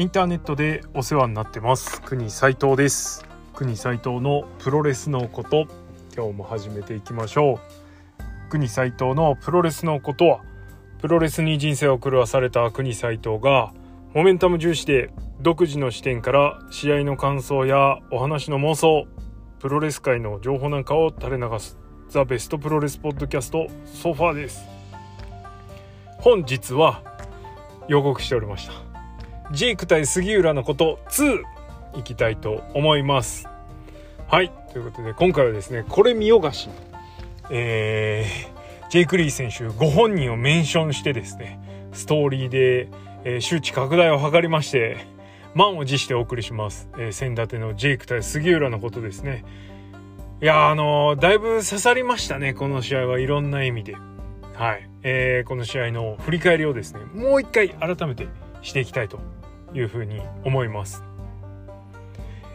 インターネットでお世話になってます。国斉藤です。国斉藤のプロレスのこと今日も始めていきましょう。国斉藤のプロレスのことはプロレスに人生を狂わされた国斉藤がモメンタム重視で独自の視点から試合の感想やお話の妄想プロレス界の情報なんかを垂れ流すザ・ベストプロレスポッドキャストソファーです。本日は予告しておりました。ジェイク対杉浦のこと2いきたいと思います。はい。ということで今回はですねこれ見よがしえー、ジェイク・リー選手ご本人をメンションしてですねストーリーで、えー、周知拡大を図りまして満を持してお送りします、えー、先立てのジェイク対杉浦のことですね。いやあのー、だいぶ刺さりましたねこの試合はいろんな意味で。はい、えー、この試合の振り返りをですねもう一回改めてしていきたいというふうに思います。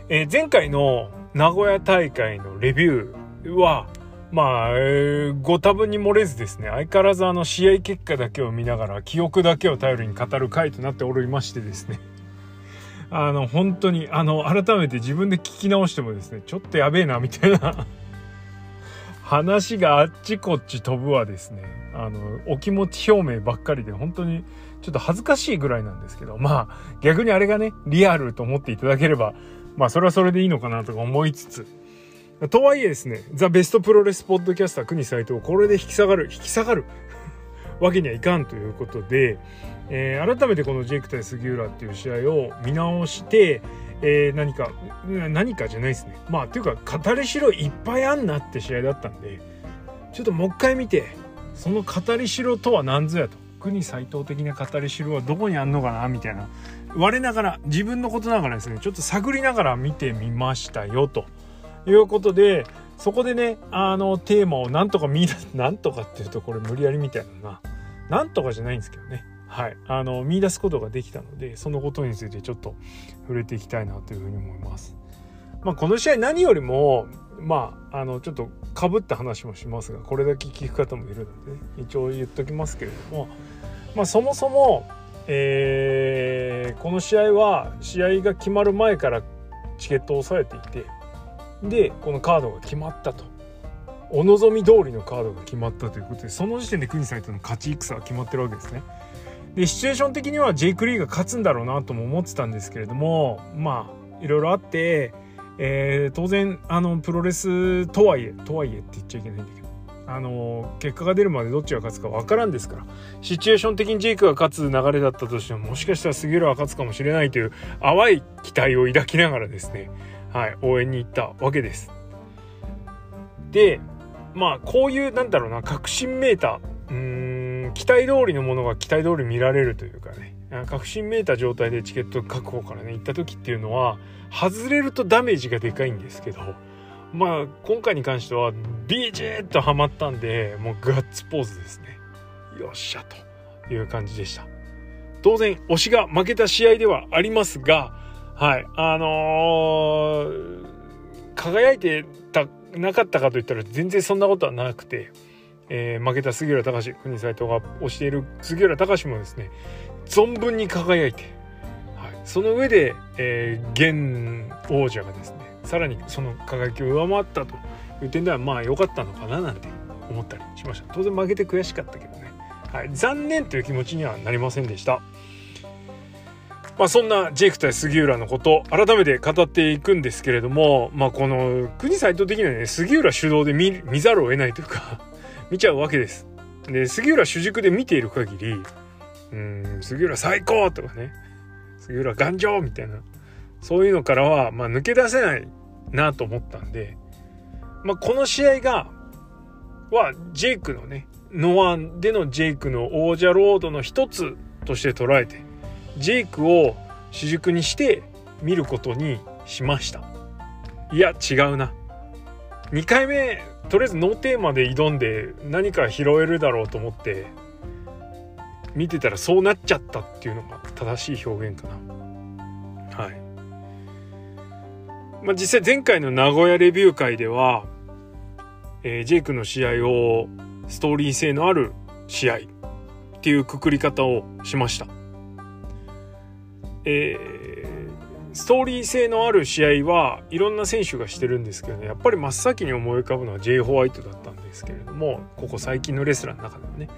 えー、前回の名古屋大会のレビューはまあ、えー、ご多分に漏れずですね相変わらずあの試合結果だけを見ながら記憶だけを頼りに語る回となっておりましてですね あの本当にあの改めて自分で聞き直してもですねちょっとやべえなみたいな話があっちこっち飛ぶわですねあのお気持ち表明ばっかりで本当にちょっと恥ずかしいぐらいなんですけどまあ逆にあれがねリアルと思っていただければまあそれはそれでいいのかなとか思いつつ。とはいえですねザ・ベストプロレスポッドキャスター国斎藤これで引き下がる引き下がる わけにはいかんということで、えー、改めてこのジェイク対杉浦っていう試合を見直してえー、何か何かじゃないですね。まあっていうか語りしろいっぱいあんなって試合だったんでちょっともう一回見てその語りしろとは何ぞやと。国斎藤的な語りしろはどこにあんのかなみたいな。我ながら自分のことながらですねちょっと探りながら見てみましたよと。いうことでそこでねあのテーマをなんとか見出すなんとかっていうとこれ無理やりみたいななんとかじゃないんですけどね。はい、あの見出すことができたのでそのことについてちょっと触れていきたいなというふうに思います。まあ、この試合何よりもまああのちょっとかぶった話もしますがこれだけ聞く方もいるので、ね、一応言っときますけれども、まあ、そもそも、えー、この試合は試合が決まる前からチケットを押さえていてでこのカードが決まったと。お望み通りのカードが決まったということでその時点で国サイトの勝ち戦は決まってるわけですね。でシチュエーション的にはジェイク・リーが勝つんだろうなとも思ってたんですけれどもまあいろいろあって、えー、当然あのプロレスとはいえとはいえって言っちゃいけないんだけどあの結果が出るまでどっちが勝つか分からんですからシチュエーション的にジェイクが勝つ流れだったとしてももしかしたら杉浦が勝つかもしれないという淡い期待を抱きながらですね、はい、応援に行ったわけです。でまあこういうなんだろうな確信メーターうん期待通りのものが期待通り見られるというかね。確信めいた状態でチケット確保からね行った時っていうのは外れるとダメージがでかいんですけどまあ今回に関してはビジーッとハマったんでもうガッツポーズですね。よっしゃという感じでした。当然推しが負けた試合ではありますがはいあのー、輝いてたなかったかといったら全然そんなことはなくてえー、負けた杉浦隆国斎藤が推している杉浦隆もですね存分に輝いて、はい、その上で、えー、現王者がですねさらにその輝きを上回ったという点ではまあ良かったのかななんて思ったりしました当然負けて悔しかったけどね、はい、残念という気持ちにはなりませんでした。まあ、そんなジェイク対杉浦のこと改めて語っていくんですけれども、まあ、この国斎藤的にはね杉浦主導で見ざるを得ないというか見ちゃうわけです。で杉浦主軸で見ている限りうん杉浦最高とかね。杉浦頑丈みたいな。そういうのからは、まあ、抜け出せないなと思ったんで、まあ、この試合がはジェイクのねノアでのジェイクの王者ロードの一つとして捉えてジェイクを主軸にして見ることにしました。いや違うな。2回目とりあえずノーテーマで挑んで何か拾えるだろうと思って見てたらそうなっちゃったっていうのが正しい表現かな。はい。まあ、実際前回の名古屋レビュー会では、えー、ジェイクの試合をストーリー性のある試合っていうくくり方をしました。えー、ストーリー性のある試合はいろんな選手がしてるんですけどねやっぱり真っ先に思い浮かぶのは J. ホワイトだったんですけれどもここ最近のレスラーの中ではね、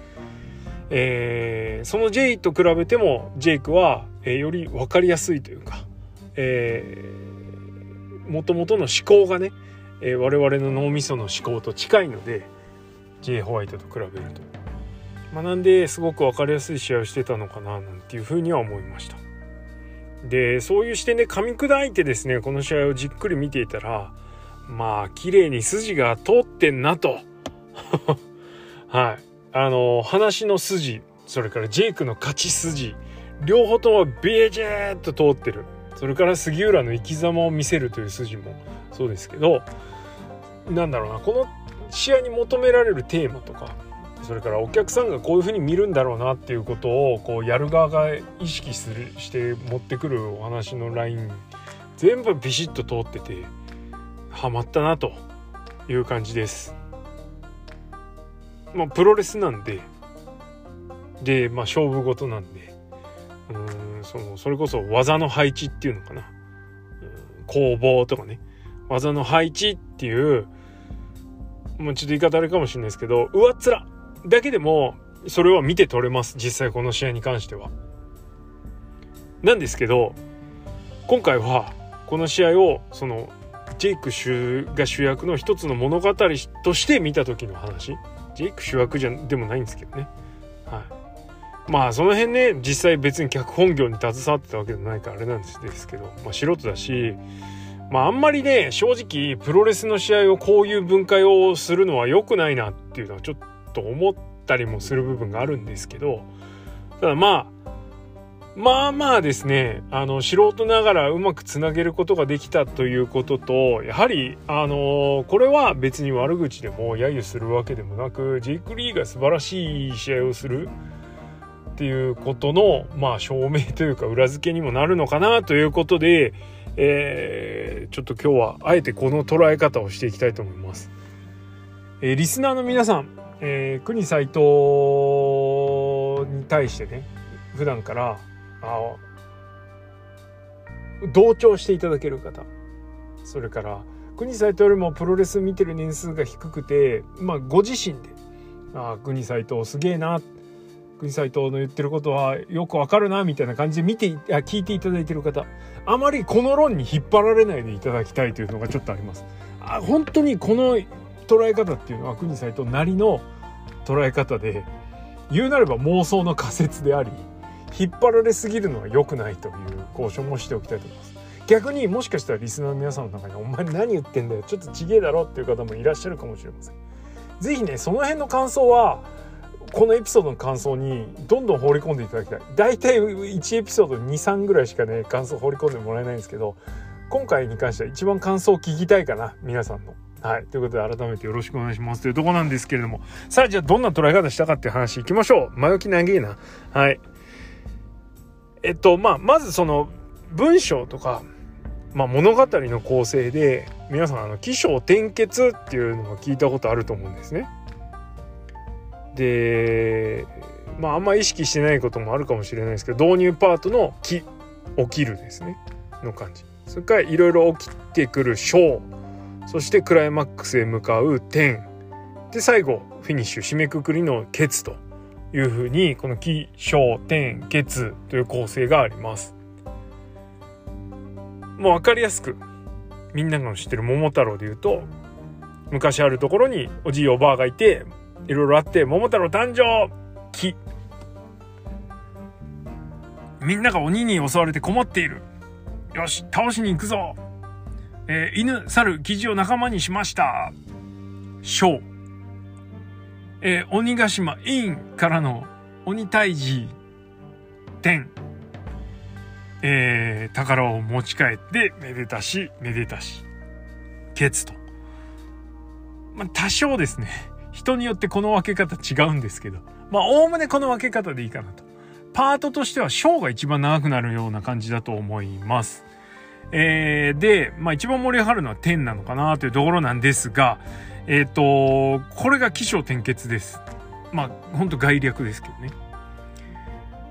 えー、その J と比べてもジェイクは、えー、より分かりやすいというか、えー、元々の思考がね、えー、我々の脳みその思考と近いので J. ホワイトと比べると。まあ、なんですごく分かりやすい試合をしてたのかななんていうふうには思いました。でそういう視点で噛み砕いてですねこの試合をじっくり見ていたらまあ綺麗に筋が通ってんなと。はい。あの話の筋それからジェイクの勝ち筋両方ともビジェーっと通ってる。それから杉浦の生き様を見せるという筋もそうですけどなんだろうなこの試合に求められるテーマとかそれからお客さんがこういうふうに見るんだろうなっていうことをこうやる側が意識するして持ってくるお話のライン全部ビシッと通っててハマったなという感じです。まあプロレスなんで。でまあ勝負事なんで。うんそのそれこそ技の配置っていうのかな。攻防とかね。技の配置っていうもうちょっと言い方あれかもしれないですけど上っ面。だけでもそれは見て取れます実際この試合に関しては。なんですけど今回はこの試合をそのジェイク主が主役の一つの物語として見た時の話ジェイク主役じゃでもないんですけどね。はい、まあその辺ね実際別に脚本業に携わってたわけじゃないからあれなんですけど、まあ、素人だしまああんまりね正直プロレスの試合をこういう分解をするのは良くないなっていうのはちょっとと思ったりもする部分があるんですけどただまあまあまあですねあの素人ながらうまくつなげることができたということとやはりあのこれは別に悪口でも揶揄するわけでもなくジェイク・リーが素晴らしい試合をするっていうことのまあ証明というか裏付けにもなるのかなということで、えー、ちょっと今日はあえてこの捉え方をしていきたいと思います。えー、リスナーの皆さんえー、国斎藤に対してね普段からあ同調していただける方それから国斎藤よりもプロレス見てる年数が低くて、まあ、ご自身で「あ国斎藤すげえな」国斎藤の言ってることはよくわかるなみたいな感じで見てあ聞いていただいてる方あまりこの論に引っ張られないでいただきたいというのがちょっとあります。あ本当にこの捉え方っていうのは国斎藤なりの捉え方で言うなれば妄想の仮説であり引っ張られすぎるのは良くないという交渉もしておきたいと思います。逆にもしかしたらリスナーの皆さんの中に「お前何言ってんだよちょっとちげえだろ」っていう方もいらっしゃるかもしれません。是非ねその辺の感想はこのエピソードの感想にどんどん放り込んでいただきたい。大体1エピソード23ぐらいしかね感想放り込んでもらえないんですけど今回に関しては一番感想を聞きたいかな皆さんの。はい。ということで改めてよろしくお願いしますというとこなんですけれども。さあ、じゃあどんな捉え方したかっていう話いきましょう。前置き長えな。はい。えっと、まあ、まずその文章とか、まあ、物語の構成で皆さんあの起承転結っていうのを聞いたことあると思うんですね。でまああんま意識してないこともあるかもしれないですけど導入パートの「起」起きるですねの感じそれからいろいろ起きてくる「章」そしてクライマックスへ向かう点で最後フィニッシュ締めくくりのケツというふうにこの起承点ケツという構成があります。もう分かりやすくみんなが知ってる桃太郎で言うと昔あるところにおじいおばあがいていろいろあって桃太郎誕生!木。みんなが鬼に襲われて困っている。よし倒しに行くぞ!えー、犬、猿、キジを仲間にしました。小。えー、鬼ヶ島インからの鬼退治天。えー、宝を持ち帰ってめでたし、めでたし。ケツと。まあ、多少ですね。人によってこの分け方違うんですけど。まあ、おおむねこの分け方でいいかなと。パートとしては小が一番長くなるような感じだと思います。えー、で、まあ一番盛り上がるのは天なのかなというところなんですが、えっ、ー、と、これが起承転結です。まあ、ほんと概略ですけどね。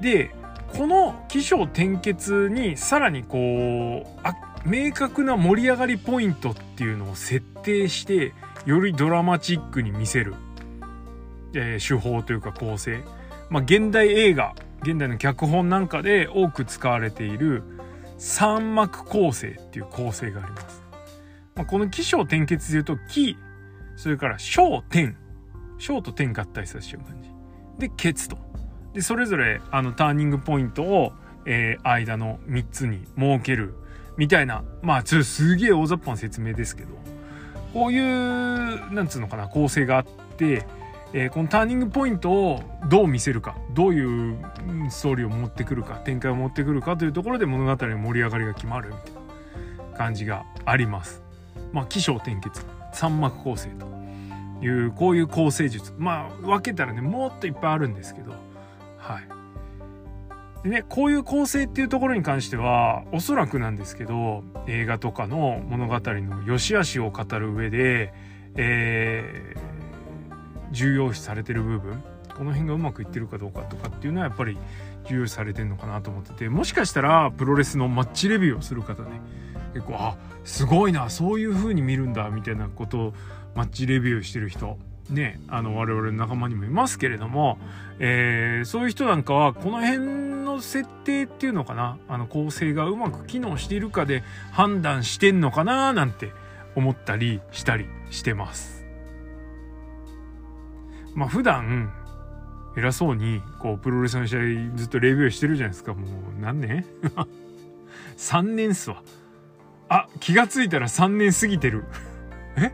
で、この起承転結にさらにこうあ明確な盛り上がりポイントっていうのを設定してよりドラマチックに見せる、えー、手法というか構成、まあ、現代映画現代の脚本なんかで多く使われている三幕構成っていう構成があります。まあ、この起承転結で言うと起それから小点小と点合体させちゃう感じ。でケツと。でそれぞれあのターニングポイントを、えー、間の3つに設ける。みたいな。まあちょすげえ大雑把な説明ですけど。こういうなんつうのかな構成があって、えー、このターニングポイントをどう見せるかどういうストーリーを持ってくるか展開を持ってくるかというところで物語の盛り上がりが決まるみたいな感じがあります。まあ起承転結三幕構成というこういう構成術まあ分けたらねもっといっぱいあるんですけどはい。でね、こういう構成っていうところに関してはおそらくなんですけど映画とかの物語の良し悪しを語る上で、えー、重要視されてる部分この辺がうまくいってるかどうかとかっていうのはやっぱり重要視されてるのかなと思っててもしかしたらプロレスのマッチレビューをする方ね結構あすごいなそういう風に見るんだみたいなことをマッチレビューしてる人ねあの我々の仲間にもいますけれども、えー、そういう人なんかはこの辺の設定っていうのかなあの構成がうまく機能しているかで判断してんのかななんて思ったりしたりしてます。まあ普段偉そうにこうプロレスの試合ずっとレビューしてるじゃないですかもう何年 ?3 年っすわ。あ気がついたら3年過ぎてる。え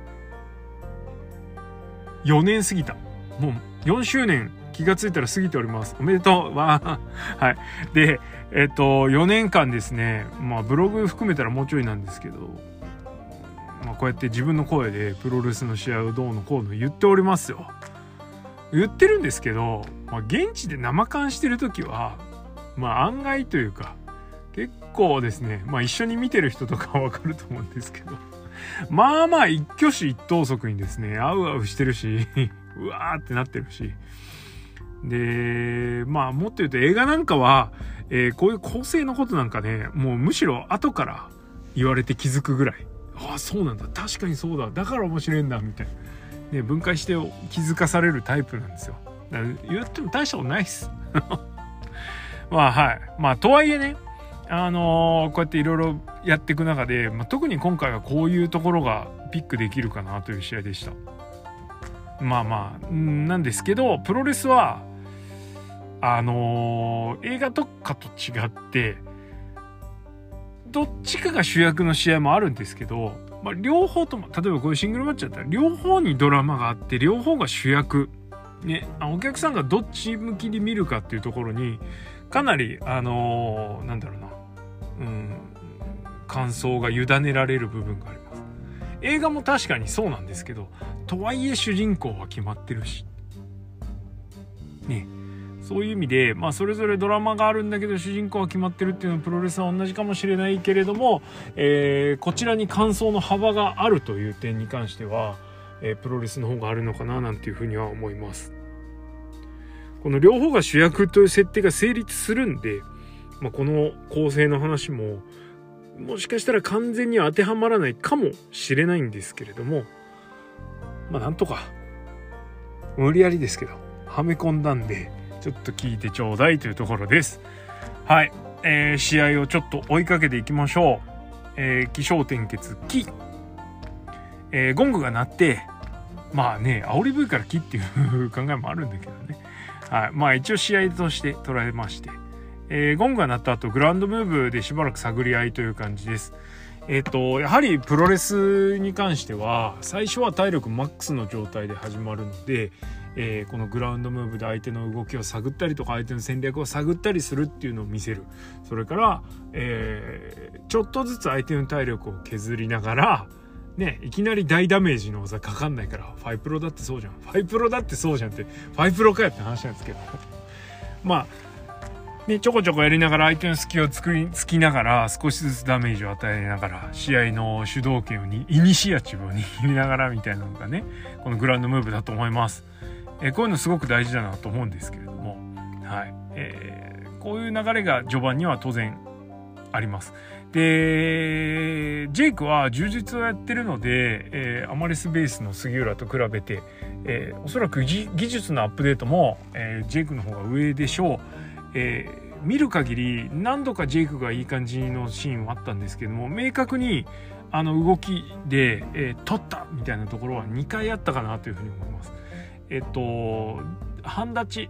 ？4年過ぎた。もう4周年気がついたら過ぎております。おめでとうわ はい。で、えっと、4年間ですね、まあブログ含めたらもうちょいなんですけど、まあこうやって自分の声でプロレスの試合をどうのこうの言っておりますよ。言ってるんですけど、まあ現地で生感してる時は、まあ案外というか、結構ですね、まあ一緒に見てる人とかわかると思うんですけど、まあまあ一挙手一投足にですね、あうあうしてるし、うわーってなってるし。で、まあもっと言うと映画なんかは、えー、こういう構成のことなんかね、もうむしろ後から言われて気づくぐらい。ああ、そうなんだ。確かにそうだ。だから面白いんだ。みたいな。ね、分解して気づかされるタイプなんですよ。だ言っても大したことないっす。まあはい。まあとはいえね、あのー、こうやっていろいろやっていく中で、まあ、特に今回はこういうところがピックできるかなという試合でした。まあまあなんですけどプロレスはあのー、映画とかと違ってどっちかが主役の試合もあるんですけど、まあ、両方とも例えばこういうシングルマッチだったら両方にドラマがあって両方が主役。ねお客さんがどっち向きに見るかっていうところにかなりあのー、なんだろうな。うん感想が委ねられる部分があります。映画も確かにそうなんですけどとはいえ主人公は決まってるし。ね。そういう意味で、まあ、それぞれドラマがあるんだけど主人公は決まってるっていうのはプロレスは同じかもしれないけれども、えー、こちらに感想の幅があるという点に関しては、えー、プロレスの方があるのかななんていうふうには思います。この両方が主役という設定が成立するんで、まあ、この構成の話ももしかしたら完全には当てはまらないかもしれないんですけれどもまあなんとか無理やりですけどはめ込んだんでちょっと聞いてちょうだいというところです。はい、えー、試合をちょっと追いかけていきましょう、えー、気象点結気、えー、ゴングが鳴ってまあね煽り V から木っていう考えもあるんだけどね。はい、まあ一応試合として捉えまして、えー、ゴングが鳴った後グラウンドムーブでしばらく探り合いという感じです。えっ、とやはりプロレスに関しては最初は体力マックスの状態で始まるので、えー、このグラウンドムーブで相手の動きを探ったりとか相手の戦略を探ったりするっていうのを見せるそれから、えー、ちょっとずつ相手の体力を削りながらね、いきなり大ダメージの技かかんないから、ファイプロだってそうじゃん。ファイプロだってそうじゃんって、ファイプロかよって話なんですけど。まあ、ね、ちょこちょこやりながら相手の隙を作り、つきながら少しずつダメージを与えながら、試合の主導権をに、イニシアチブを握りながらみたいなのがね、このグランドムーブだと思います。えこういうのすごく大事だなと思うんですけれども、はい。えー、こういう流れが序盤には当然あります。で、ジェイクは充実をやってるので、えー、アマレスベースの杉浦と比べて、えー、おそらく技術のアップデートも、えー、ジェイクの方が上でしょう。え、見る限り何度かジェイクがいい感じのシーンはあったんですけども明確にあの動きで、えー、取ったみたいなところは2回あったかなというふうに思います。えっと半立ち、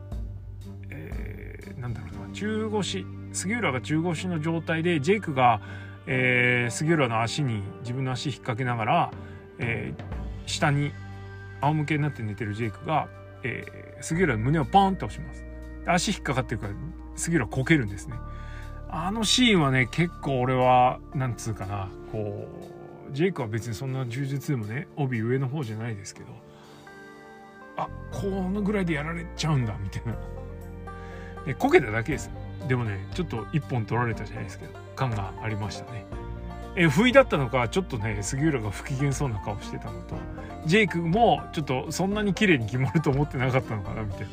えー、なんだろうな中腰杉浦が中腰の状態でジェイクが、えー、杉浦の足に自分の足引っ掛けながら、えー、下に仰向けになって寝てるジェイクが、えー、杉浦の胸をポンって押します。足引っかかってるから杉浦こけるんですね。あのシーンはね結構俺はなんつうかなこうジェイクは別にそんな柔術でもね帯上の方じゃないですけどあこのぐらいでやられちゃうんだみたいな。でこけただけです。でもねちょっと一本取られたじゃないですけど感がありましたね。え不意だったのかちょっとね杉浦が不機嫌そうな顔してたのとジェイクもちょっとそんなに綺麗に決まると思ってなかったのかなみたいな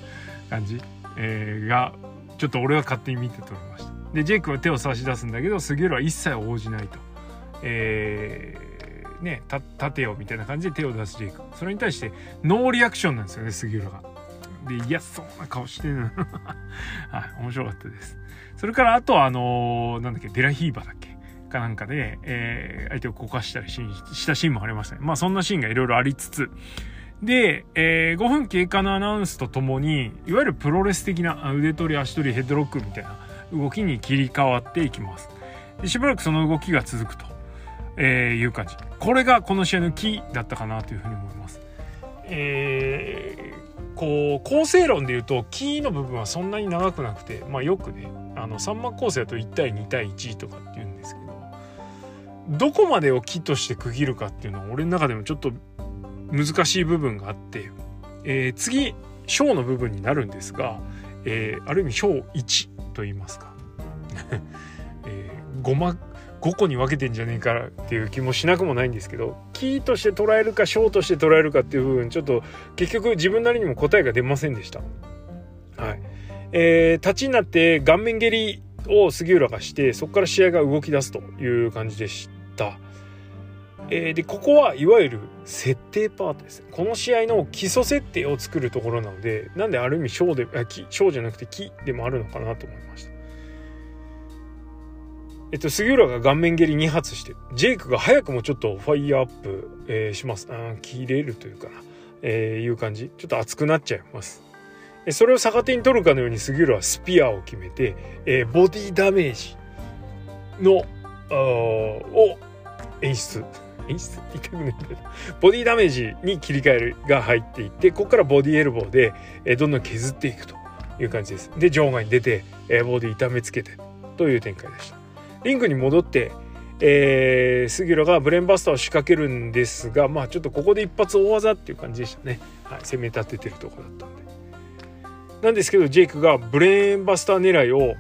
感じ、えー、がちょっと俺は勝手に見て取りました。でジェイクは手を差し出すんだけど杉浦は一切応じないと。えー、ね立てよみたいな感じで手を出すジェイクそれに対してノーリアクションなんですよね杉浦がで嫌そうな顔してる はい面白かったですそれからあとはあのー、なんだっけデラヒーバだっけ？かなんかで、えー、相手をこかしたりしたシーンもありましたね。まあそんなシーンがいろいろありつつ、で、えー、5分経過のアナウンスとともに、いわゆるプロレス的な腕取り、足取り、ヘッドロックみたいな動きに切り替わっていきます。でしばらくその動きが続くと、えー、いう感じ。これがこの試合のキーだったかなというふうに思います。えー、こう、構成論で言うと、キーの部分はそんなに長くなくて、まあよくね、あの、3幕構成だと1対2対1とかっていうんですけど、どこまでを木として区切るかっていうのは俺の中でもちょっと難しい部分があって、えー、次小の部分になるんですが、えー、ある意味小1と言いますか、えー、5, ま5個に分けてんじゃねえかっていう気もしなくもないんですけどキーとして捉えるか小として捉えるかっていう部分ちょっと結局自分なりにも答えが出ませんでした。はいえー、立ちになって顔面蹴りを杉浦がしてそこから試合が動き出すという感じでした。。えー、でここはいわゆる設定パートです。この試合の基礎設定を作るところなのでなんである意味小であ小じゃなくて木でもあるのかなと思いました。えっと、杉浦が顔面蹴り2発して、ジェイクが早くもちょっとファイヤーアップ、えー、します。あ切れるというかな、えー、いう感じ。ちょっと熱くなっちゃいます。それを逆手に取るかのように杉浦はスピアを決めて、えー、ボディダメージの、を演出演出？って言いたくないけどボディダメージに切り替えるが入っていってここからボディエルボーで、えどんどん削っていくという感じですで場外に出て、えボディ痛めつけてという展開でしたリングに戻ってえー、杉浦がブレーンバスターを仕掛けるんですがまあちょっとここで一発大技っていう感じでしたね、はい、攻め立ててるとこだったんでなんですけどジェイクがブレーンバスター狙いを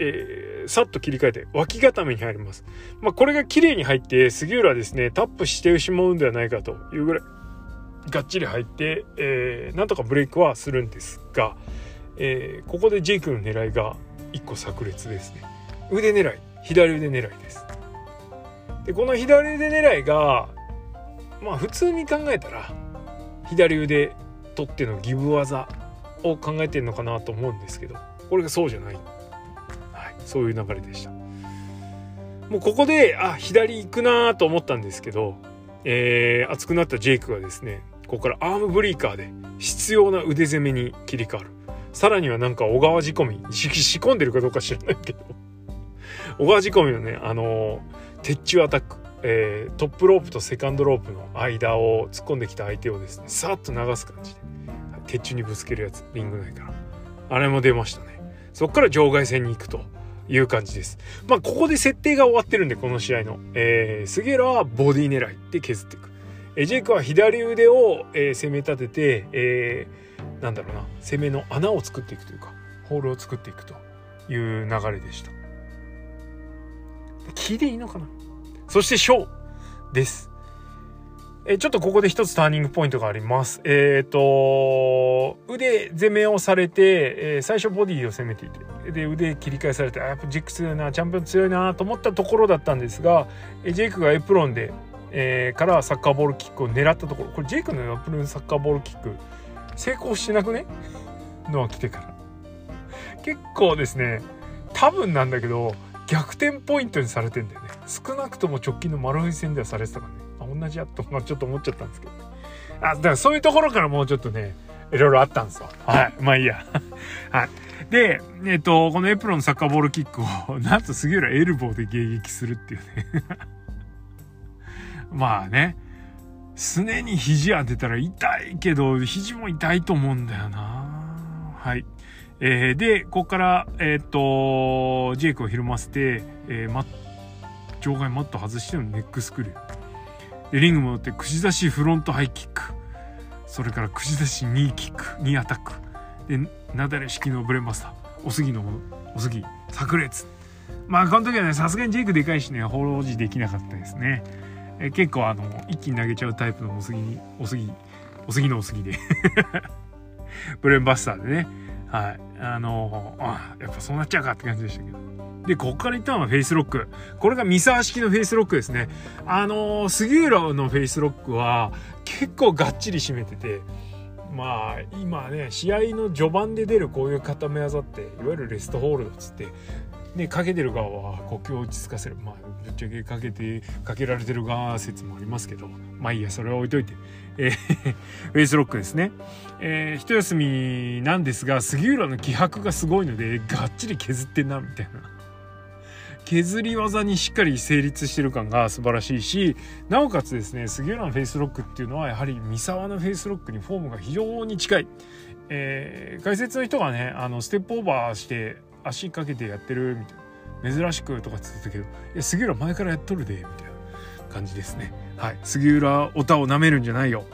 えー、さっと切り替えて脇固めに入ります。まあ、これが綺麗に入って杉浦はですねタップしてしまうんではないかというぐらいがっちり入って、えー、なんとかブレイクはするんですが、えー、ここでジェイクの狙いが1個炸裂ですね。腕狙い左腕狙いです。でこの左腕狙いがまあ普通に考えたら左腕取ってのギブ技を考えてるのかなと思うんですけどこれがそうじゃない。そういう流れでした。もうここであ左行くなと思ったんですけど、えー、熱くなったジェイクがですねここからアームブリーカーで必要な腕攻めに切り替わる。さらにはなんか小川仕込み仕込んでるかどうか知らないけど。小川仕込みのねあの、鉄柱アタックえー、トップロープとセカンドロープの間を突っ込んできた相手をですねさっと流す感じで鉄柱にぶつけるやつリング内からあれも出ましたねそっから場外戦に行くという感じです。まあ、ここで設定が終わってるんで、この試合の。えー、杉浦はボディ狙いで削っていく。えジェイクは左腕を、えー、攻め立てて、えー、なんだろうな、攻めの穴を作っていくというか、ホールを作っていくという流れでした。木でいいのかな？そしてショーです。えちょっとここで一つターニングポイントがあります。えっ、ー、と、腕攻めをされて、えー、最初ボディを攻めていて、で、腕切り返されて、あ、やっぱジェイク強いな、チャンピオン強いなと思ったところだったんですが、えジェイクがエプロンで、えー、からサッカーボールキックを狙ったところ、これジェイクのエプロンサッカーボールキック、成功しなくね？のは来てから。結構ですね、多分なんだけど、逆転ポイントにされてんだよね。少なくとも直近の丸藤戦ではされてたからね。同じやと、まあ、ちょっと思っちゃったんですけどね。あ、だからそういうところからもうちょっとね、いろいろあったんですよ。はい。まあいいや。はい。で、えっと、このエプロンのサッカーボールキックを、なんと杉浦エルボーで迎撃するっていうね。まあね。すねに肘当てたら痛いけど、肘も痛いと思うんだよな。はい。えー、で、ここから、えっ、と、ジェイクをひるませて、えー、マ場外マット外してのネックスクリュー。でリング戻って串刺しフロントハイキック。それから串刺しニーキック。ニアタック。でなだれ式のブレンバスター。おすぎのおすぎ炸裂。まあこの時はねさすがにジェイクでかいしね放浪時できなかったですね。え結構あの一気に投げちゃうタイプのおすぎおすぎおすぎのおすぎで。ブレンバスターでね。はい。あのあやっぱそうなっちゃうかって感じでしたけど。で、ここから言ったのはフェイスロック。これが三沢式のフェイスロックですね。あのー、杉浦のフェイスロックは結構がっちり締めてて、まあ今ね試合の序盤で出るこういう固め技っていわゆるレストホールドっつって。ねかけてる側は呼吸を落ち着かせる。まあぶっちゃけかけてかけられてる側説もありますけど。まあいいやそれは置いといて、えー、フェイスロックですね、えー、一休みなんですが杉浦の気迫がすごいのでがっちり削ってんなみたいな。削り技にしっかり成立してる感が素晴らしいしなおかつですね杉浦のフェイスロックっていうのはやはり三沢のフェイスロックにフォームが非常に近い、えー、解説の人がねあのステップオーバーして足かけてやってるみたいな。珍しくとかって言ってたけどいや杉浦前からやっとるでみたいな。感じですね。はい。杉浦オタを舐めるんじゃないよ、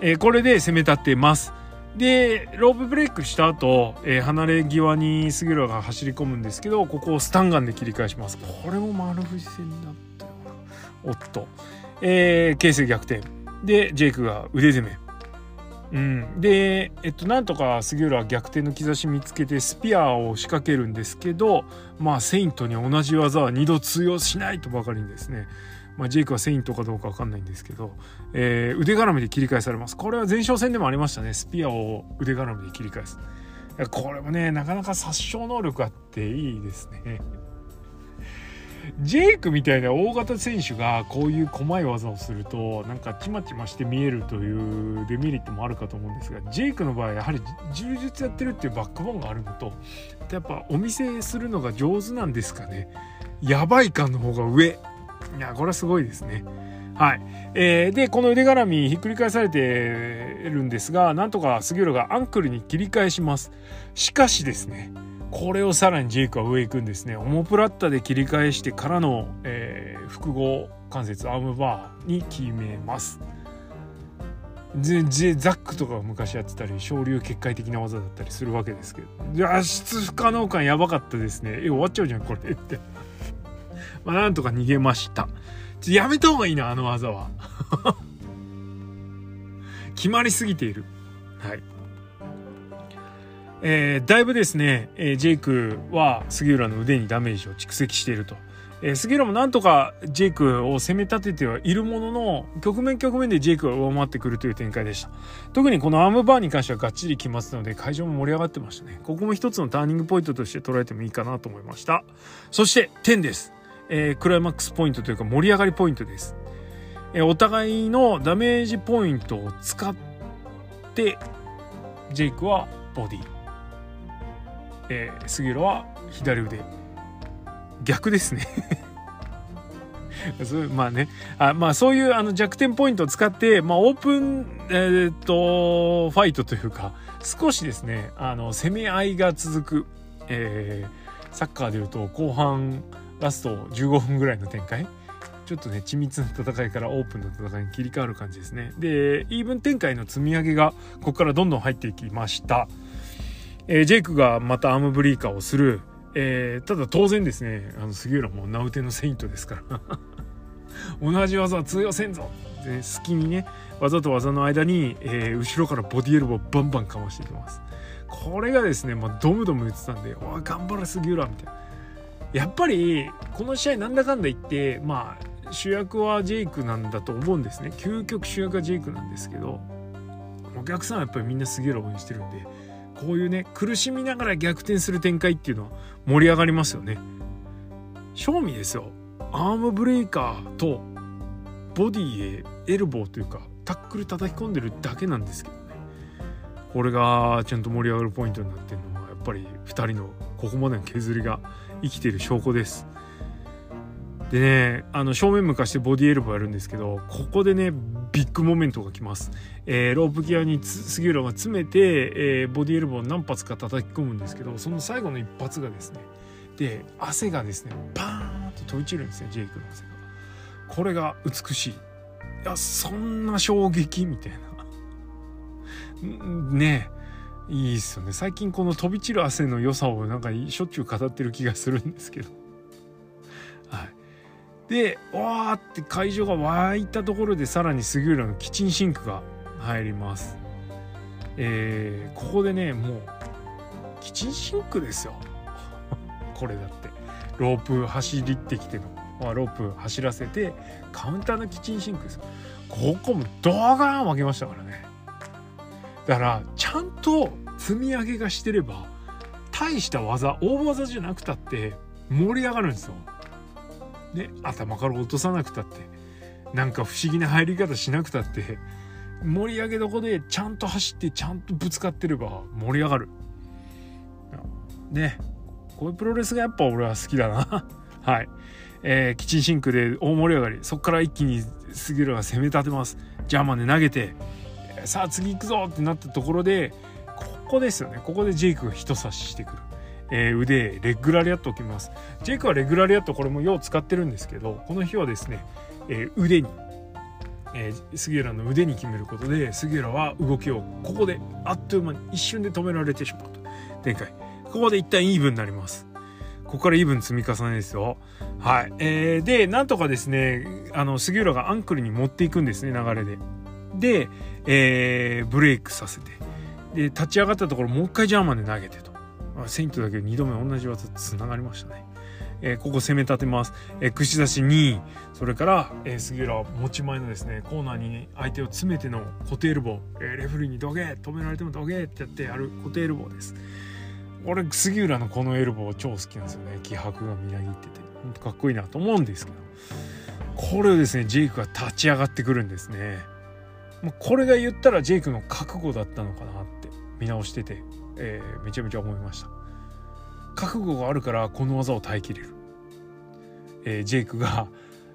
えー、これで攻め立ってます。でロープブレイクした後、えー、離れ際に杉浦が走り込むんですけどここをスタンガンで切り返します。これも丸藤戦だったよおっと。えー、形勢逆転。でジェイクが腕攻め。うん、で、えっと、なんとか杉浦は逆転の兆し見つけてスピアを仕掛けるんですけどまあセイントに同じ技は二度通用しないとばかりにですねまあ、ジェイクはセイントかどうか分かんないんですけど、えー、腕絡みで切り返されます。これは前哨戦でもありましたね。スピアを腕絡みで切り返す。これもねなかなか殺傷能力あっていいですね。ジェイクみたいな大型選手がこういう細い技をするとなんかちまちまして見えるというデメリットもあるかと思うんですがジェイクの場合やはり柔術やってるっていうバックボーンがあるのとやっぱお見せするのが上手なんですかね。やばい感の方が上。いや、これはすごいですね。はい。えー、で、この腕絡みひっくり返されてるんですが、なんとか杉浦がアンクルに切り返します。しかしですね、これをさらにジェイクは上行くんですね。オモプラッタで切り返してからの、えー、複合関節アームバーに決めます。でザックとか昔やってたり昇竜結界的な技だったりするわけですけど脱出不可能感やばかったですねえ終わっちゃうじゃんこれってまあ、なんとか逃げました。やめた方がいいな、あの技は。決まりすぎている。はい。えー、だいぶですね、えー、ジェイクは杉浦の腕にダメージを蓄積していると。えー、杉浦もなんとかジェイクを攻め立ててはいるものの、局面局面でジェイクが上回ってくるという展開でした。特にこのアームバーに関してはがっちりきますので、会場も盛り上がってましたね。ここも一つのターニングポイントとして捉えてもいいかなと思いました。そして、10です。えー、クライマックスポイントというか盛り上がりポイントです。えー、お互いのダメージポイントを使ってジェイクはボディ、えー、杉浦は左腕。逆ですね。まあね。あまあそういうあの弱点ポイントを使って、まあ、オープン、えー、っとファイトというか少しですねあの攻め合いが続く、えー、サッカーでいうと後半ラスト15分ぐらいの展開。ちょっとね緻密な戦いからオープンな戦いに切り替わる感じですね。でイーブン展開の積み上げがここからどんどん入っていきました、えー、ジェイクがまたアームブリーカーをする、えー、ただ当然ですねあの杉浦も名うてのセイントですから。同じ技は通用せんぞ。で隙にね技と技の間に、えー、後ろからボディエルボーバンバンかましていきます。これがですね、まあ、ドムドム打ってたんで「おい頑張れ杉浦」みたいな。やっぱりこの試合なんだかんだ言ってまあ主役はジェイクなんだと思うんですね。究極主役はジェイクなんですけどお客さんはやっぱりみんな杉浦応援してるんでこういうね苦しみながら逆転する展開っていうのは盛り上がりますよね。正味ですよ。アームブレイカーとボディへエルボーというかタックル叩き込んでるだけなんですけどね。これがちゃんと盛り上がるポイントになってるのはやっぱり2人のここまでの削りが生きてる証拠です。でねあの正面向かしてボディエルボーやるんですけどここでねビッグモメントが来ます、えー、ロープギアに杉浦が詰めて、えー、ボディエルボーを何発か叩き込むんですけどその最後の一発がですねで汗がですねバーンと飛び散るんですねジェイクの汗が。これが美しい。いやそんな衝撃みたいな。ねえ。いいっすよね。最近この飛び散る汗の良さをなんかしょっちゅう語ってる気がするんですけど。はい。でわーって会場が湧いたところでさらに杉浦のキッチンシンクが入ります。えー、ここでねもうキッチンシンクですよ。これだって。ロープ走りってきての、まあ、ロープ走らせてカウンターのキッチンシンクです。ここもドガーン分けましたからね。だからちゃんと積み上げがしてれば大した技大技じゃなくたって盛り上がるんですよ。ね、頭から落とさなくたってなんか不思議な入り方しなくたって盛り上げどこでちゃんと走ってちゃんとぶつかってれば盛り上がる。ねこういうプロレスがやっぱ俺は好きだな。はい。えー、キッチンシンクで大盛り上がり。そこから一気に杉浦が攻め立てます。ジャーマンで投げてさあ次行くぞってなったところでここですよね。ここでジェイクが一差ししてくる。えー、腕レッグラリアットを決めます。ジェイクはレッグラリアットこれもよう使ってるんですけどこの日はですね、えー、腕に、えー、杉浦の腕に決めることで杉浦は動きをここであっという間に一瞬で止められてしまうと。展開。ここで一旦イーブンになります。ここからイーブン積み重ねですよ。はい、えー、でなんとかですねあの杉浦がアンクルに持っていくんですね流れで。で、えー、ブレイクさせてで立ち上がったところもう一回ジャーマンで投げてとセイントだけ2度目同じ技つながりましたね。えー、ここ攻め立てます。えー、串刺し2位それから、えー、杉浦持ち前のですね、コーナーに相手を詰めての固定エルボー、えー、レフリーにどけ止められてもどけってやってやる固定エルボーです。俺、杉浦のこのエルボー超好きなんですよね。気迫がみなぎってて。ほんとかっこいいなと思うんですけど。これをですね、ジェイクが立ち上がってくるんですね。もうこれが言ったらジェイクの覚悟だったのかなって見直しててえー、めちゃめちゃ思いました。覚悟があるからこの技を耐えきれる、えー、ジェイクが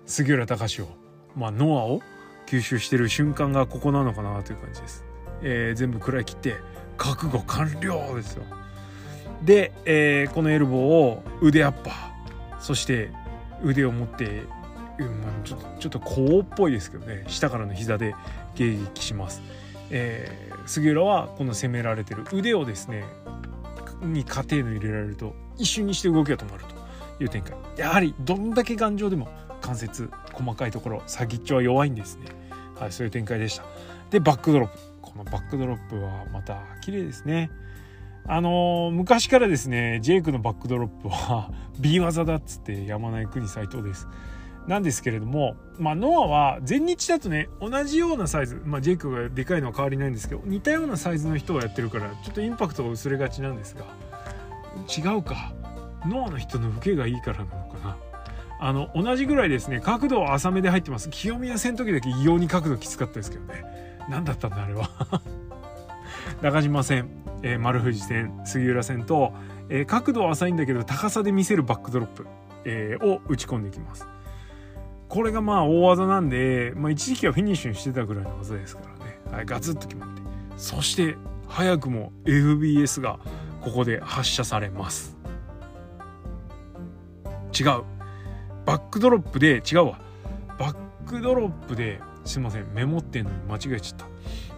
杉浦隆をまあノアを吸収してる瞬間がここなのかなという感じです、えー、全部食らい切って覚悟完了ですよ。で、えー、このエルボーを腕アッパーそして腕を持って、うん、ちょっとちょっとこうっぽいですけどね。下からの膝で迎撃します。えー、杉浦はこの攻められてる。腕をですねにカテーヌ入れられると一瞬にして動きが止まるという展開。やはりどんだけ頑丈でも関節細かいところ先っちょは弱いんですね。はいそういう展開でした。でバックドロップ。このバックドロップはまた綺麗ですね。あのー、昔からですねジェイクのバックドロップは B 技だっつって山内国斎藤です。なんですけれども、まあ、ノアは全日だとね同じようなサイズ、まあ、ジェイクがでかいのは変わりないんですけど似たようなサイズの人がやってるからちょっとインパクトが薄れがちなんですが違うか。ノアの人の受けがいいからなのかな。あの同じぐらいですね角度は浅めで入ってます。清宮戦の時だけ異様に角度きつかったですけどね。何だったんだあれは。中島戦、えー、丸藤戦杉浦戦と、えー、角度は浅いんだけど高さで見せるバックドロップ、えー、を打ち込んでいきます。これがまあ大技なんで、まあ、一時期はフィニッシュにしてたぐらいの技ですからね、はい、ガツッと決まって。そして早くも FBS がここで発射されます。違う。バックドロップで違うわ。バックドロップですいませんメモってんのに間違えちゃった、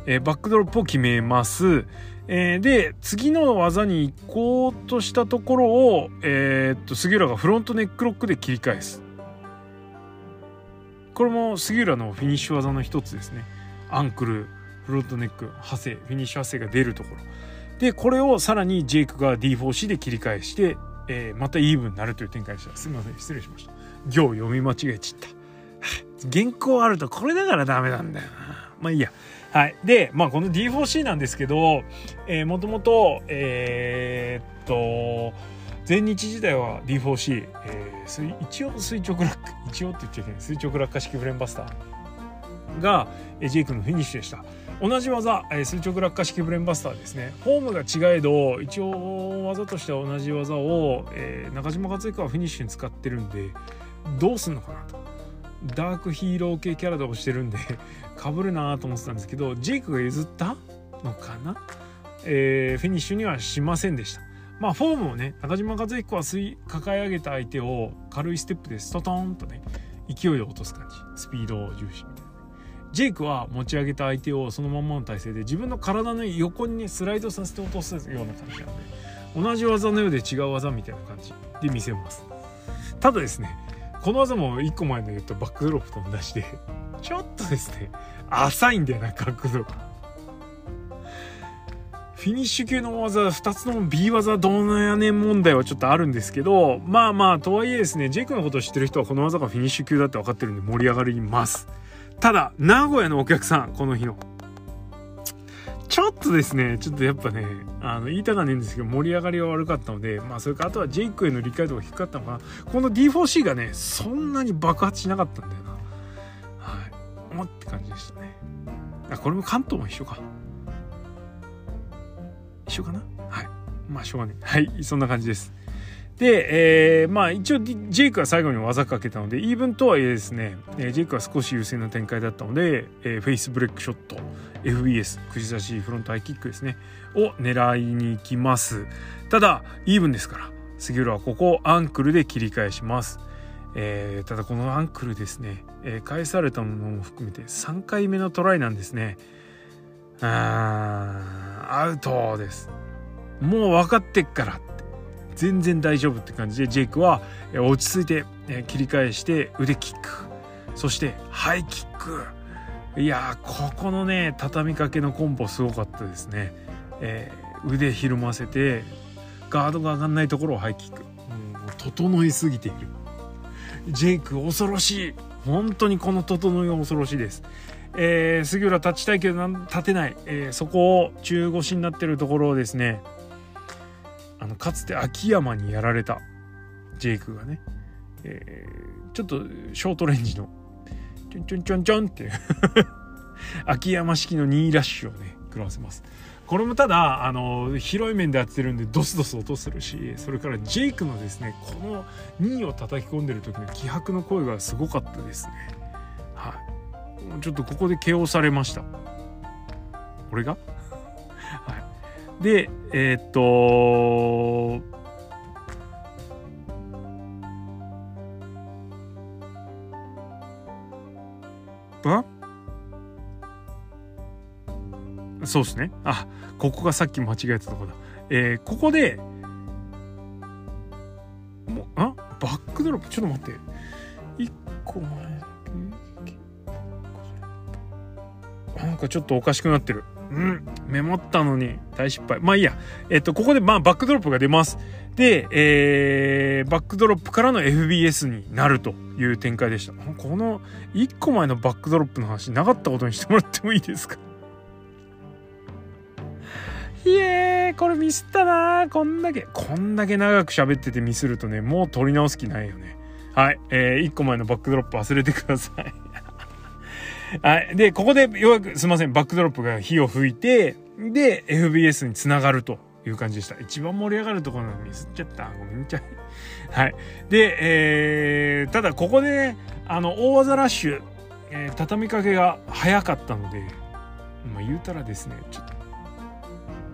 えー、バックドロップを決めます。えー、で次の技に行こうとしたところを、えー、っと杉浦がフロントネックロックで切り返す。これも杉浦のフィニッシュ技の一つですね。アンクルフロントネック派生フィニッシュ派生が出るところ。でこれをさらにジェイクが D4C で切り返して、えー、またイーブンになるという展開でした。すみません失礼しました。行読み間違えちった。原稿あるとこれだからダメなんだよな。まあいいや。はい。でまあこの D4C なんですけどもともとえー、っと前日時代は D4C、えー、一応垂直落下一応って言っちゃいけない垂直落下式ブレンバスターがジェイクのフィニッシュでした。同じ技、えー、垂直落下式ブレンバスターですね。フォームが違えど一応技としては同じ技を、えー、中嶋勝彦はフィニッシュに使ってるんでどうすんのかなと。ダークヒーロー系キャラで押してるんで かぶるなと思ってたんですけどジェイクが譲ったのかな、えー、フィニッシュにはしませんでした。まあフォームをね中嶋勝彦は吸い抱え上げた相手を軽いステップでストトーンとね勢いで落とす感じ。スピード重視みたいなジェイクは持ち上げた相手をそのままの体勢で自分の体の横にねスライドさせて落とすような感じなので同じ技のようで違う技みたいな感じで見せます。ただですねこの技も1個前の言ったバックドロップと同じでちょっとですね浅いんだよな角度が。フィニッシュ級の技2つとも B 技どうなんやねん問題はちょっとあるんですけどまあまあとはいえですねジェイクのこと知ってる人はこの技がフィニッシュ級だって分かってるんで盛り上がります。ただ名古屋のお客さんこの日の。ちょっとですねちょっとやっぱねあの言いたかねえんですけど盛り上がりは悪かったのでまあそれかあとはジェイクへの理解度が低かったのかな。この D4C がねそんなに爆発しなかったんだよな。はい。思って感じでしたね。あこれも関東も一緒か。一緒かな？はい。まあしょうがない はい。そんな感じです。で、えー、まあ一応ジェイクは最後に技かけたのでイーブンとはいえですねえジェイクは少し優勢な展開だったので、えー、フェイスブレックショット FBS くじ刺しフロントハイキックですねを狙いに行きます。ただイーブンですから杉浦はここをアンクルで切り返します。えー、ただこのアンクルですね、えー、返されたものも含めて3回目のトライなんですね。あー。アウトです。もう分かってっから。って全然大丈夫って感じでジェイクは落ち着いて切り返して腕キック。そしてハイキック。いやここのね畳みかけのコンボすごかったですね、えー、腕ひるませてガードが上がんないところをハイキック、う、整いすぎている。ジェイク恐ろしい。本当にこの整いが恐ろしいです。えー、杉浦立ちたいけど立てない、えー、そこを中腰になってるところをですねあのかつて秋山にやられた。ジェイクがね、えー、ちょっとショートレンジのちょんちょんちょんちょんっていう 秋山式の2ラッシュをね食らわせます。これもただあの広い面でやってるんでドスドス音するしそれからジェイクのですねこの2位を叩き込んでる時の気迫の声がすごかったですね。ちょっとここで KO されました。俺が？はい。でえー、っとばそうですね。あここがさっき間違えたとこだ。えー、ここでもうあ？バックドロップ？ちょっと待って。1個前。かちょっとおかしくなってる。うん、メモったのに大失敗。まあいいや。えっと、ここでまあバックドロップが出ます。で、えー、バックドロップからの FBS になるという展開でした。この1個前のバックドロップの話なかったことにしてもらってもいいですか？いえー、これミスったなこんだけ、こんだけ長く喋っててミスるとね、もう取り直す気ないよね。はい。えー、1個前のバックドロップ忘れてください。はい。で、ここでようやく、すいません、バックドロップが火を吹いて、で、FBS につながるという感じでした。一番盛り上がるところなのにミスっちゃった。ごめんちゃい。はい。で、えー、ただここでね、あの、大技ラッシュ、えー、畳みかけが早かったので、まあ言うたらですね、ちょっ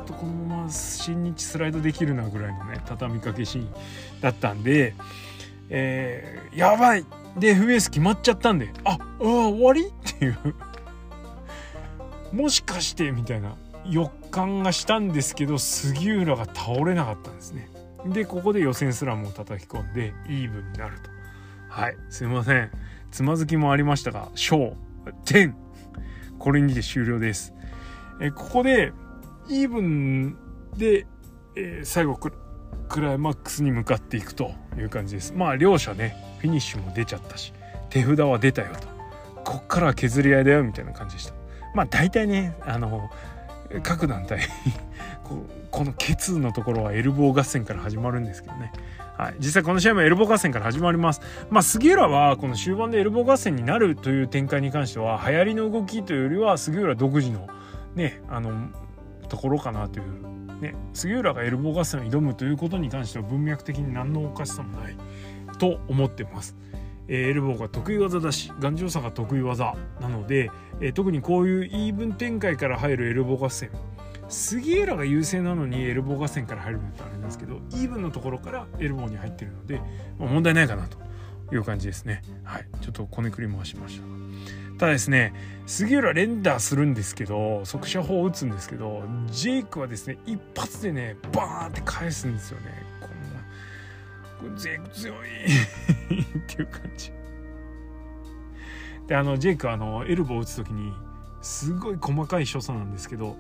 とこのまま新日スライドできるなぐらいのね、畳みかけシーンだったんで、えー、やばいで FS 決まっちゃったんでああ終わり？っていう。もしかしてみたいな。予感がしたんですけど杉浦が倒れなかったんですね。でここで予選スラムを叩き込んでイーブンになると。はい。すいません。つまずきもありましたが小10これにて終了です。えここでイーブンで、えー、最後クライマックスに向かっていくという感じです。まあ両者ねフィニッシュも出ちゃったし手札は出たよと。こっからは削り合いだよみたいな感じでした。まあ大体ねあの各団体 このケツのところはエルボー合戦から始まるんですけどね、はい、実際この試合もエルボー合戦から始まります。まあ杉浦はこの終盤でエルボー合戦になるという展開に関しては流行りの動きというよりは杉浦独自のねあのところかなというね杉浦がエルボー合戦を挑むということに関しては文脈的に何のおかしさもないと思ってます。えー、エルボーが得意技だし頑丈さが得意技なので、えー、特にこういうイーブン展開から入るエルボー合戦。杉浦が優勢なのにエルボー合戦から入るのってあれなんですけどイーブンのところからエルボーに入ってるので、まあ、問題ないかなという感じですね。はい。ちょっとこねくり回しました。ただですね杉浦連打するんですけど速射砲を撃つんですけどジェイクはですね一発でねバーンって返すんですよね。こんなジェイク強い。っていう感じ。であのジェイクあのエルボーを打つ時にすごい細かい所作なんですけど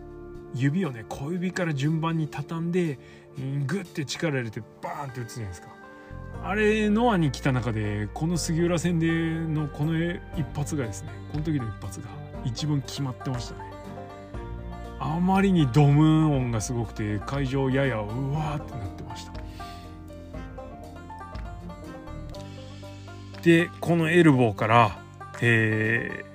指をね小指から順番に畳んでグッて力入れてバーンって打つじゃないですか。あれノアに来た中でこの杉浦戦でのこの一発がですねこの時の一発が一番決まってましたね。あまりにドムーン音がすごくて会場ややうわーってなってました。でこのエルボーから、え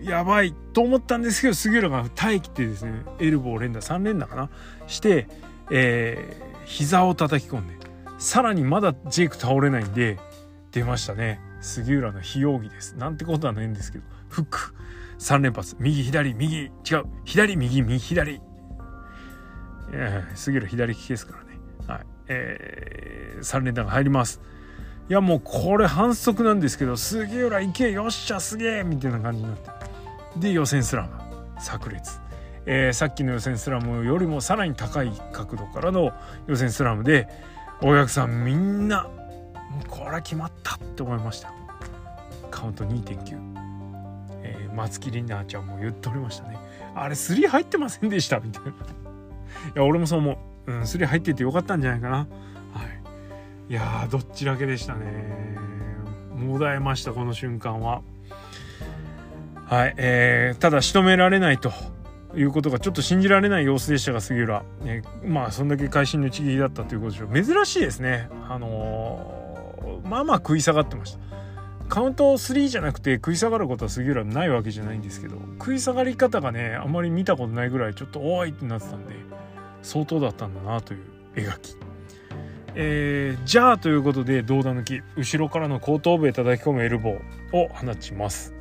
ー、やばいと思ったんですけど杉浦が耐えきってですねエルボー連打3連打かなして、えー、膝を叩き込んでさらにまだジェイク倒れないんで出ましたね。杉浦の非容疑です。なんてことはないんですけど。フック。3連発。右左。右。違う。左右右左、え、杉浦左利きですからね。はい。えー、3連打が入ります。いやもうこれ反則なんですけど杉浦行け。よっしゃすげえ。みたいな感じになって。で予選スラム。炸裂、えー、さっきの予選スラムよりもさらに高い角度からの予選スラムでお客さんみんなこれ決まったって思いました。カウント2.9、えー、松木里奈ちゃんも言っておりましたね。あれ3入ってませんでしたみたいな。いや俺もそう思う、うん、3入っててよかったんじゃないかな。はい。いやどっちだけでしたね。もだえましたこの瞬間は。はい、えー、ただ仕留められないと。いうことがちょっと信じられない様子でしたが杉浦、えー、まあそんだけ会心の一撃だったということでしょう。珍しいですね。あのー、まあまあ食い下がってました。カウント3じゃなくて食い下がることは杉浦ないわけじゃないんですけど食い下がり方がねあまり見たことないぐらいちょっとおいってなってたんで相当だったんだなという描き。えー、じゃあということで胴抜き後ろからの後頭部へ叩き込むエルボーを放ちます。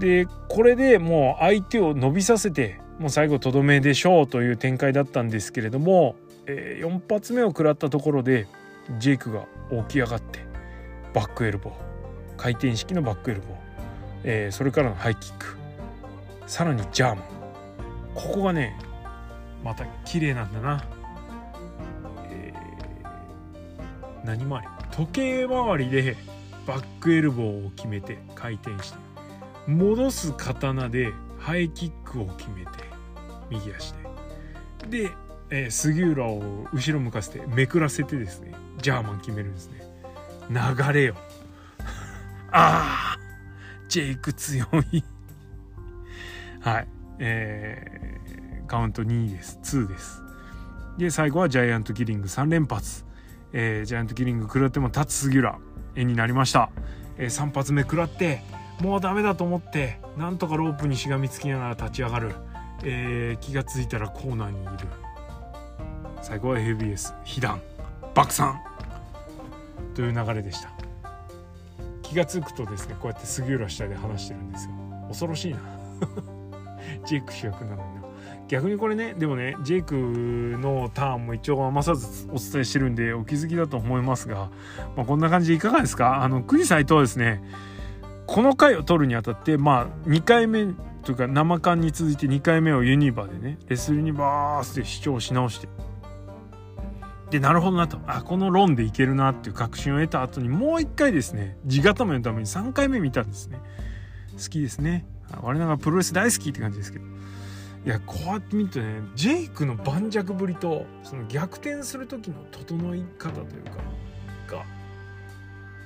でこれでもう相手を伸びさせてもう最後とどめでしょうという展開だったんですけれども、えー、4発目を食らったところでジェイクが起き上がってバックエルボー回転式のバックエルボー、えー、それからのハイキックさらにジャーマンここがねまた綺麗なんだな、えー、何回り？時計回りでバックエルボーを決めて回転して。戻す刀でハイキックを決めて右足で。で、えー、杉浦を後ろ向かせてめくらせてですねジャーマン決めるんですね。流れよ。ああジェイク強い。はい。えー、カウント2です。2です。で最後はジャイアントキリング。3連発、えー、ジャイアントキリング食らっても立つ杉浦。絵になりました、えー、3発目食らってもうダメだと思ってなんとかロープにしがみつきながら立ち上がる、えー、気が付いたらコーナーにいる。最後は ABS 被弾。爆散。という流れでした。気が付くとですねこうやって杉浦下で話してるんですよ。恐ろしいな。ジェイク主役なのにな。逆にこれねでもねジェイクのターンも一応余さずお伝えしてるんでお気づきだと思いますが、まあ、こんな感じでいかがですか？あの国斎藤はですねこの回を取るにあたってまあ2回目というか生感に続いて2回目をユニバでねレスユニバースで視聴し直して。でなるほどなと。あこの論でいけるなっていう確信を得た後にもう一回ですね地固めのために3回目見たんですね。好きですね。我ながらプロレス大好きって感じですけど。いやこうやって見るとねジェイクの盤石ぶりとその逆転する時の整い方というか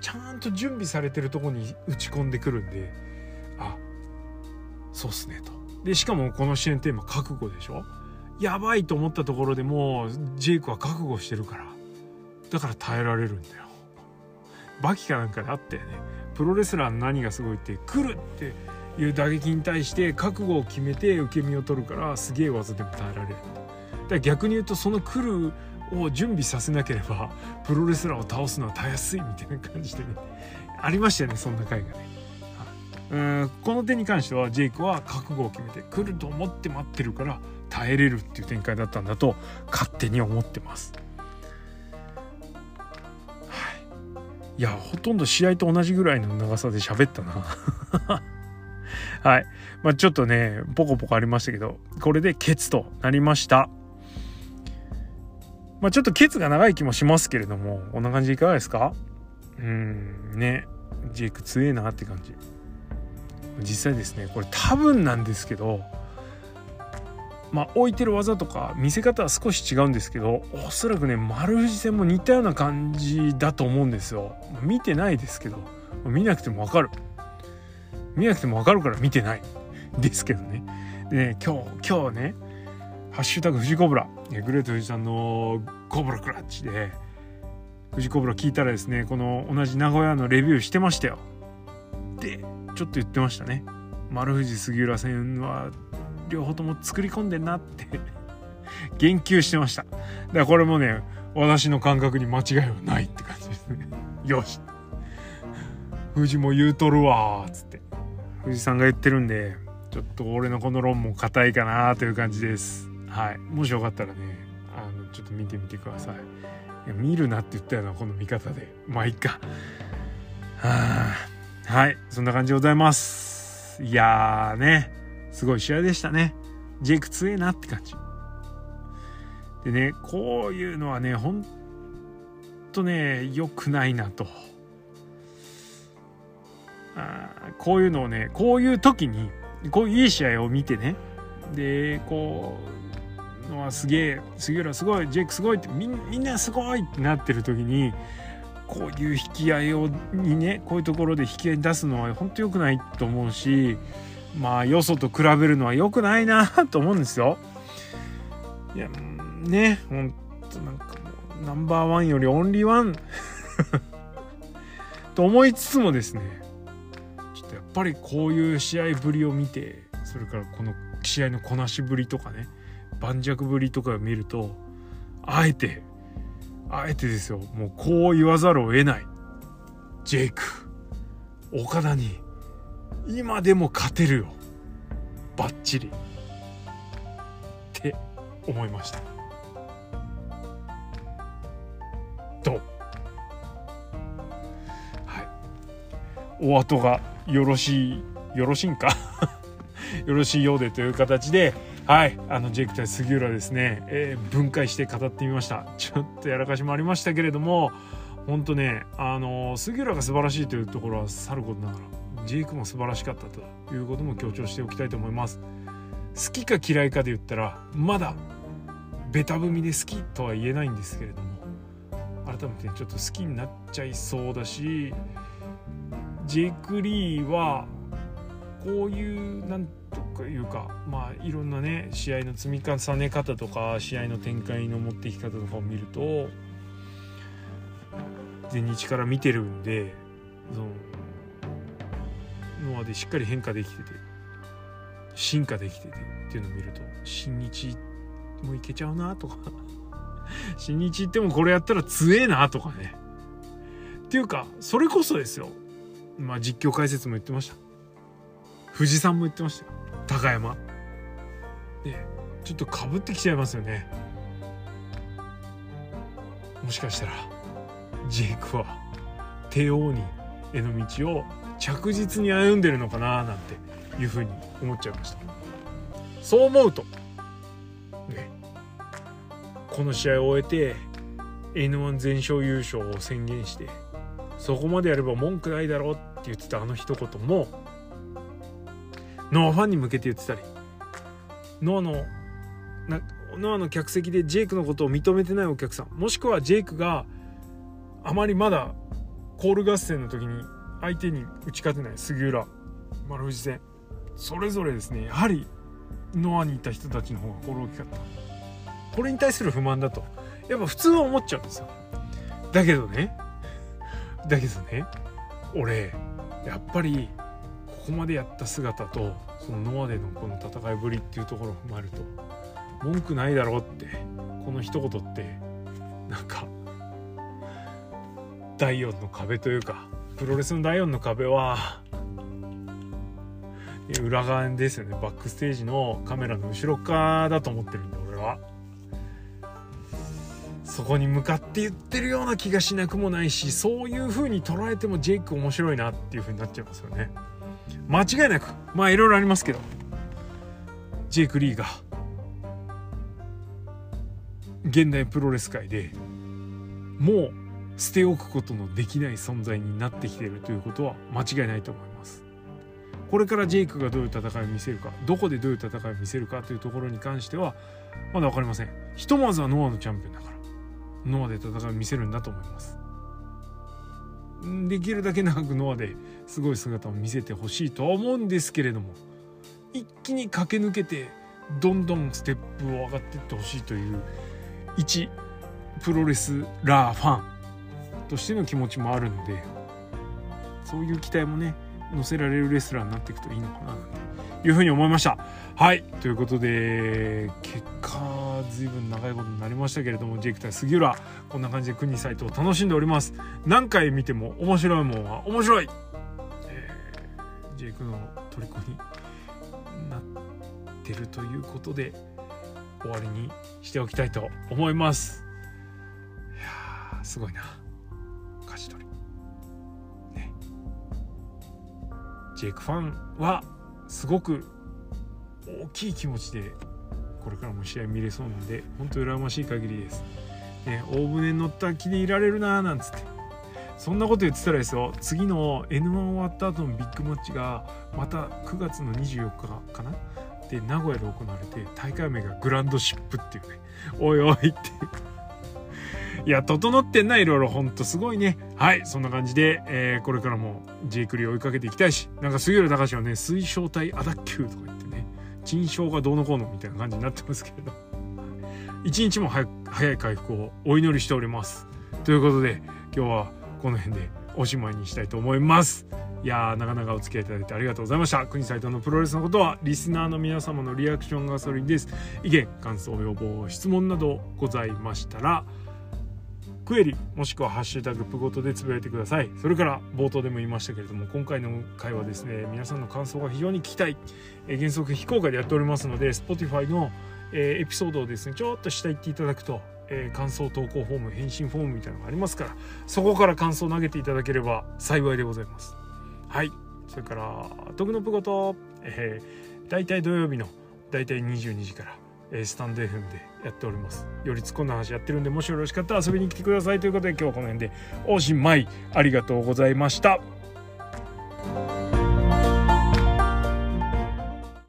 ちゃんと準備されてるとこに打ち込んでくるんであそうっすねと。でしかもこの支援テーマ覚悟でしょ？やばいと思ったところでもジェイクは覚悟してるから。だから耐えられるんだよ。バキかなんかであったよね。プロレスラーの何がすごいって来るっていう打撃に対して覚悟を決めて受け身を取るからすげえ技でも耐えられる。だから逆に言うとその来るを準備させなければプロレスラーを倒すのはたやすいみたいな感じでねありましたよねそんな回がねうんこの点に関してはジェイクは覚悟を決めて来ると思って待ってるから耐えれるっていう展開だったんだと勝手に思ってます。はい、いやほとんど試合と同じぐらいの長さで喋ったな。はい。まあちょっとね、ポコポコありましたけど、これでケツとなりました。まあちょっとケツが長い気もしますけれども、こんな感じでいかがですか？うん、ね、ジェイク強えなって感じ。実際ですね、これ多分なんですけど、まあ、置いてる技とか見せ方は少し違うんですけどおそらくね丸藤戦も似たような感じだと思うんですよ。見てないですけど見なくてもわかる。見なくてもわかるから見てないですけどね。でね今日今日ね「ハッシュタグ富士コブラ」グレート富士さんのコブラクラッチで富士コブラ聞いたらですねこの同じ名古屋のレビューしてましたよ。でちょっと言ってましたね。丸藤杉浦戦は両方とも作り込んでんなって。言及してました。だからこれもね私の感覚に間違いはないって感じですね。よし。富士も言うとるわーっつって。富士さんが言ってるんでちょっと俺のこの論も硬いかなという感じです。はい。もしよかったらねあのちょっと見てみてください。いや見るなって言ったようなこの見方でまあいっか。はあ。はい。そんな感じでございます。いやーね。すごい試合でしたね。ジェイク強えなって感じ。でね、こういうのはね、ほんとね、良くないなと。あこういうのをね、こういう時に、こういういい試合を見てね、で、こう、のはすげえ、杉浦すごい、ジェイクすごいってみ、んなすごいってなってる時に、こういう引き合いをにねこういうところで引き合い出すのは本当良くないと思うしまあよそと比べるのは良くないなと思うんですよ。いやねほんとなんかもうナンバーワンよりオンリーワン と思いつつもですねちょっとやっぱりこういう試合ぶりを見てそれからこの試合のこなしぶりとかね盤石ぶりとかを見るとあえてあえてですよ。もうこう言わざるを得ない。ジェイク岡田に今でも勝てるよ。バッチリ。って思いました。どう？はい。お後がよろしいよろしいんか？よろしいようでという形ではい。あのジェイク対杉浦ですね、えー、分解して語ってみました。ちょっとやらかしもありましたけれども本当ねあの杉浦が素晴らしいというところはさることながらジェイクも素晴らしかったということも強調しておきたいと思います。好きか嫌いかで言ったらまだベタ踏みで好きとは言えないんですけれども改めてちょっと好きになっちゃいそうだしジェイク・リーはこういうなんというかまあいろんなね試合の積み重ね方とか試合の展開の持っていき方とかを見ると全日から見てるんでそのノアでしっかり変化できてて進化できててっていうのを見ると新日もいけちゃうなとか 新日行ってもこれやったら強えなとかね。っていうかそれこそですよ。まあ実況解説も言ってました。富士山も言ってましたよ。高山。でちょっとかぶってきちゃいますよね。もしかしたらジェイクは帝王にへの道を着実に歩んでるのかななんていうふうに思っちゃいました。そう思うとねこの試合を終えて N1 全勝優勝を宣言してそこまでやれば文句ないだろうって言ってたあの一言もノアファンに向けて言ってたり。ノアのなノアの客席でジェイクのことを認めてないお客さん。もしくはジェイクがあまりまだコール合戦の時に相手に打ち勝てない杉浦丸藤戦。それぞれですね。やはりノアにいた人たちの方が心大きかった。これに対する不満だと。やっぱ普通は思っちゃうんですよ。だけどね。だけどね。俺やっぱりここまでやった姿とそのノアでのこの戦いぶりっていうところを踏まえると文句ないだろうってこの一言ってなんか第4の壁というかプロレスの第4の壁は裏側ですよね。バックステージのカメラの後ろ側だと思ってるんで俺は。そこに向かって言ってるような気がしなくもないしそういう風に捉えてもジェイク面白いなっていう風になっちゃいますよね。間違いなくまあいろいろありますけど。ジェイク・リーが現代プロレス界でもう捨て置くことのできない存在になってきているということは間違いないと思います。これからジェイクがどういう戦いを見せるかどこでどういう戦いを見せるかというところに関してはまだ分かりません。ひとまずはノアのチャンピオンだからノアで戦いを見せるんだと思います。できるだけ長くノアですごい姿を見せてほしいとは思うんですけれども一気に駆け抜けてどんどんステップを上がっていってほしいという一プロレスラーファンとしての気持ちもあるのでそういう期待もね乗せられるレスラーになっていくといいのかなというふうに思いました。はい。ということで結果随分長いことになりましたけれどもジェイク対杉浦こんな感じで国サイトを楽しんでおります。何回見ても面白いもんは面白い、えー、ジェイクの虜になってるということで終わりにしておきたいと思います。いやすごいな。舵取り。ジェイクファンはすごく大きい気持ちでこれからも試合見れそうなんで本当羨ましい限りです。ね、大船に乗った気でいられるなーなんつって。そんなこと言ってたらですよ。次の N1 終わった後のビッグマッチがまた9月の24日かな？で名古屋で行われて大会名がグランドシップっていうね。おいおいって。いや整ってんないろいろほんとすごいね。はいそんな感じで、えー、これからも J クリを追いかけていきたいしなんか杉浦隆はね水晶体アダッキューとか言ってね珍賞がどうのこうのみたいな感じになってますけれど 一日も早い回復をお祈りしております。ということで今日はこの辺でおしまいにしたいと思います。いやーなかなかお付き合いいただいてありがとうございました。国斎藤のプロレスのことはリスナーの皆様のリアクションがそれです。意見感想要望質問などございましたらクエリもしくはハッシュタグプごとでつぶやいてください。それから冒頭でも言いましたけれども今回の回はですね皆さんの感想が非常に聞きたい、えー、原則非公開でやっておりますので Spotify の、えー、エピソードをですねちょっと下行っていただくと、えー、感想投稿フォーム返信フォームみたいなのがありますからそこから感想を投げていただければ幸いでございます。はい。それから「徳のプごと」えー、大体土曜日の大体22時から。えスタンド FM でやっております。より突っ込んだ話やってるんでもしよろしかったら遊びに来てくださいということで今日はこの辺で。おしまい。ありがとうございました。